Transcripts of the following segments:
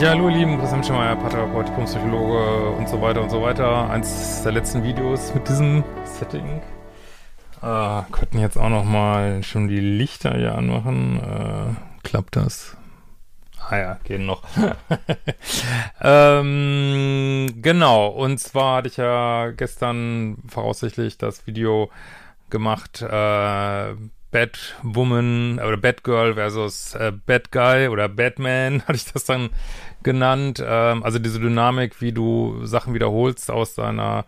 Ja, hallo ihr Lieben, Christian Schemeier, Paartherapeut, Diplompsychologe und so weiter und so weiter. Eins der letzten Videos mit diesem Setting. Äh, könnten jetzt auch noch mal schon die Lichter hier anmachen. Äh, klappt das? Ah ja, gehen noch. ähm, genau, und zwar hatte ich ja gestern voraussichtlich das Video gemacht, äh, Batwoman oder Batgirl versus äh, Bad Guy oder Batman, hatte ich das dann genannt. Ähm, also diese Dynamik, wie du Sachen wiederholst aus deiner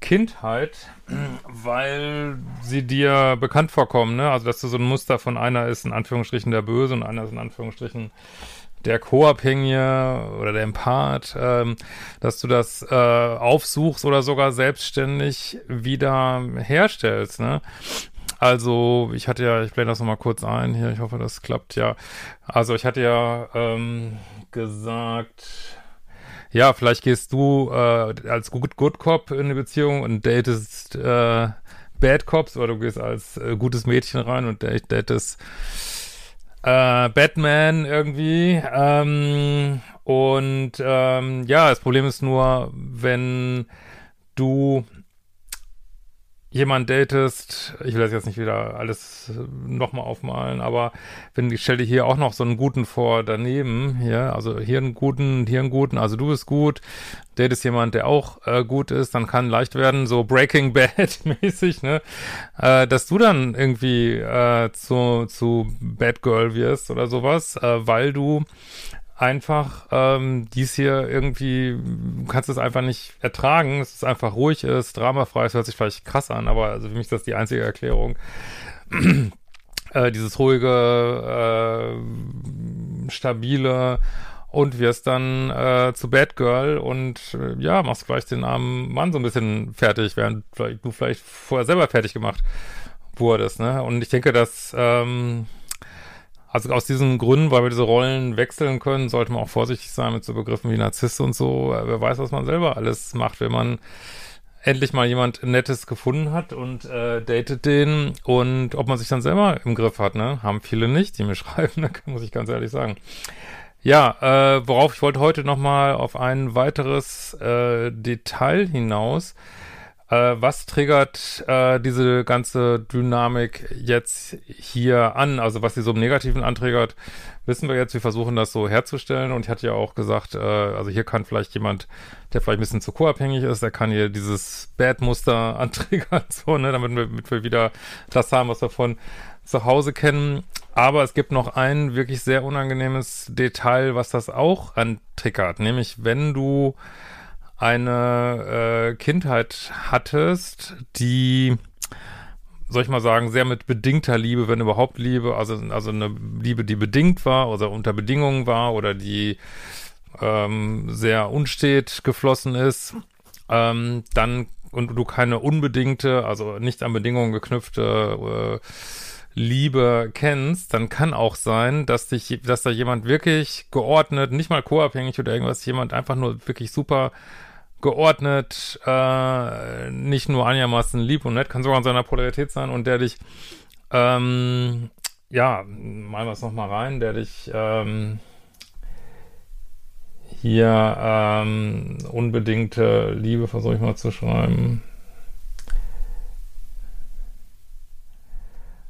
Kindheit, weil sie dir bekannt vorkommen, ne? Also dass du so ein Muster von einer ist in Anführungsstrichen der Böse und einer ist in Anführungsstrichen der Co-Abhängige oder der Empath, ähm, dass du das äh, aufsuchst oder sogar selbstständig wieder herstellst, ne? Also, ich hatte ja, ich blende das nochmal kurz ein hier, ich hoffe, das klappt ja. Also, ich hatte ja ähm, gesagt, ja, vielleicht gehst du äh, als Good, Good Cop in eine Beziehung und datest äh, Bad Cops oder du gehst als äh, gutes Mädchen rein und datest äh, Batman irgendwie. Ähm, und ähm, ja, das Problem ist nur, wenn du jemand datest, ich will das jetzt nicht wieder alles nochmal aufmalen, aber wenn ich stelle hier auch noch so einen guten vor daneben, hier, also hier einen guten, hier einen guten, also du bist gut, datest jemand, der auch äh, gut ist, dann kann leicht werden, so Breaking Bad mäßig, ne, äh, dass du dann irgendwie äh, zu, zu Bad Girl wirst oder sowas, äh, weil du einfach ähm, dies hier irgendwie, du kannst es einfach nicht ertragen, dass es einfach ruhig ist, dramafrei, es hört sich vielleicht krass an, aber also für mich ist das die einzige Erklärung. äh, dieses ruhige, äh, stabile und wirst dann äh, zu Bad Girl und äh, ja, machst vielleicht den armen Mann so ein bisschen fertig, während du vielleicht vorher selber fertig gemacht wurdest, ne? Und ich denke, dass ähm, also aus diesen Gründen, weil wir diese Rollen wechseln können, sollte man auch vorsichtig sein mit so Begriffen wie Narzisst und so. Wer weiß, was man selber alles macht, wenn man endlich mal jemand Nettes gefunden hat und äh, datet den und ob man sich dann selber im Griff hat, ne? Haben viele nicht, die mir schreiben, ne? muss ich ganz ehrlich sagen. Ja, äh, worauf ich wollte heute nochmal auf ein weiteres äh, Detail hinaus. Äh, was triggert äh, diese ganze Dynamik jetzt hier an? Also was sie so im Negativen antriggert, wissen wir jetzt. Wir versuchen das so herzustellen. Und ich hatte ja auch gesagt, äh, also hier kann vielleicht jemand, der vielleicht ein bisschen zu co-abhängig ist, der kann hier dieses Bad-Muster antriggern, so, ne, damit wir, damit wir wieder das haben, was wir von zu Hause kennen. Aber es gibt noch ein wirklich sehr unangenehmes Detail, was das auch antriggert. Nämlich, wenn du eine äh, Kindheit hattest, die, soll ich mal sagen, sehr mit bedingter Liebe, wenn überhaupt Liebe, also, also eine Liebe, die bedingt war oder unter Bedingungen war oder die ähm, sehr unstet geflossen ist, ähm, dann und du keine unbedingte, also nicht an Bedingungen geknüpfte äh, Liebe kennst, dann kann auch sein, dass dich, dass da jemand wirklich geordnet, nicht mal co-abhängig oder irgendwas, jemand einfach nur wirklich super geordnet, äh, nicht nur einigermaßen lieb und nett, kann sogar in seiner Polarität sein und der dich, ähm, ja, malen wir es nochmal rein, der dich, ähm, hier, ähm, unbedingte Liebe versuche ich mal zu schreiben.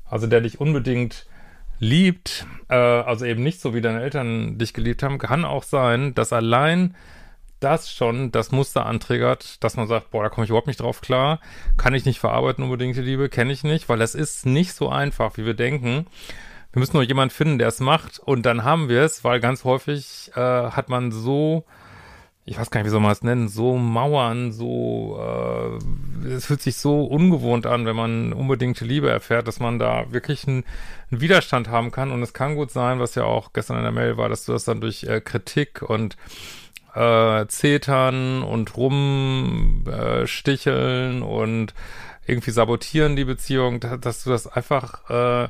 Also der dich unbedingt liebt, äh, also eben nicht so wie deine Eltern dich geliebt haben, kann auch sein, dass allein das schon das Muster antriggert, dass man sagt, boah, da komme ich überhaupt nicht drauf klar, kann ich nicht verarbeiten unbedingt die Liebe, kenne ich nicht, weil das ist nicht so einfach, wie wir denken. Wir müssen nur jemanden finden, der es macht und dann haben wir es, weil ganz häufig äh, hat man so ich weiß gar nicht, wie soll man es nennen, so Mauern, so, äh, es fühlt sich so ungewohnt an, wenn man unbedingte Liebe erfährt, dass man da wirklich einen, einen, Widerstand haben kann. Und es kann gut sein, was ja auch gestern in der Mail war, dass du das dann durch äh, Kritik und äh, Zetern und Rumsticheln äh, und irgendwie sabotieren die Beziehung, dass du das einfach äh,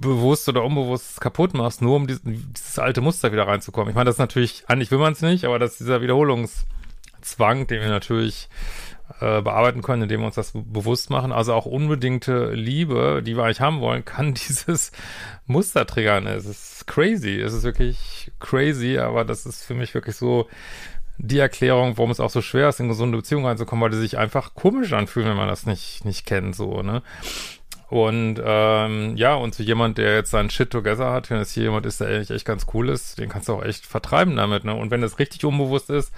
bewusst oder unbewusst kaputt machst, nur um dieses, dieses alte Muster wieder reinzukommen. Ich meine, das ist natürlich, eigentlich will man es nicht, aber das ist dieser Wiederholungszwang, den wir natürlich äh, bearbeiten können, indem wir uns das bewusst machen. Also auch unbedingte Liebe, die wir eigentlich haben wollen, kann dieses Muster triggern. Es ist crazy. Es ist wirklich crazy, aber das ist für mich wirklich so die Erklärung, warum es auch so schwer ist, in gesunde Beziehungen reinzukommen, weil die sich einfach komisch anfühlen, wenn man das nicht, nicht kennt, so, ne? Und ähm, ja, und zu jemand, der jetzt seinen Shit together hat, wenn es hier jemand ist, der eigentlich echt ganz cool ist, den kannst du auch echt vertreiben damit, ne? Und wenn das richtig unbewusst ist,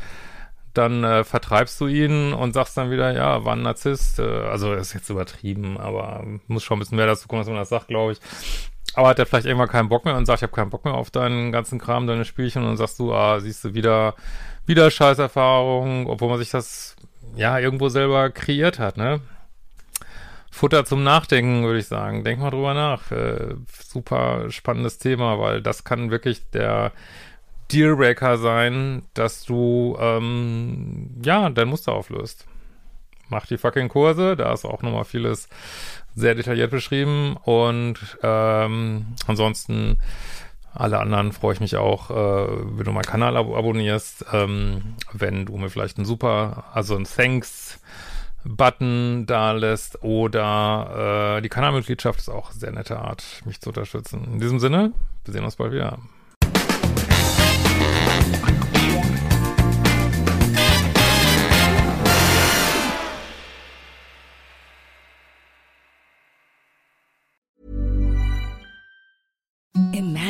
dann äh, vertreibst du ihn und sagst dann wieder, ja, war ein Narzisst. Äh, also ist jetzt übertrieben, aber muss schon ein bisschen mehr dazu kommen, dass man das sagt, glaube ich. Aber hat er vielleicht irgendwann keinen Bock mehr und sagt, ich habe keinen Bock mehr auf deinen ganzen Kram, deine Spielchen und dann sagst du, ah, siehst du wieder, wieder Scheißerfahrung, obwohl man sich das ja irgendwo selber kreiert hat, ne? Futter zum Nachdenken, würde ich sagen. Denk mal drüber nach. Äh, super spannendes Thema, weil das kann wirklich der Dealbreaker sein, dass du ähm, ja dein Muster auflöst. Mach die fucking Kurse, da ist auch nochmal vieles sehr detailliert beschrieben und ähm, ansonsten alle anderen freue ich mich auch, äh, wenn du meinen Kanal ab abonnierst, ähm, wenn du mir vielleicht ein super, also ein Thanks Button da lässt oder äh, die Kanalmitgliedschaft ist auch eine sehr nette Art, mich zu unterstützen. In diesem Sinne, wir sehen uns bald wieder.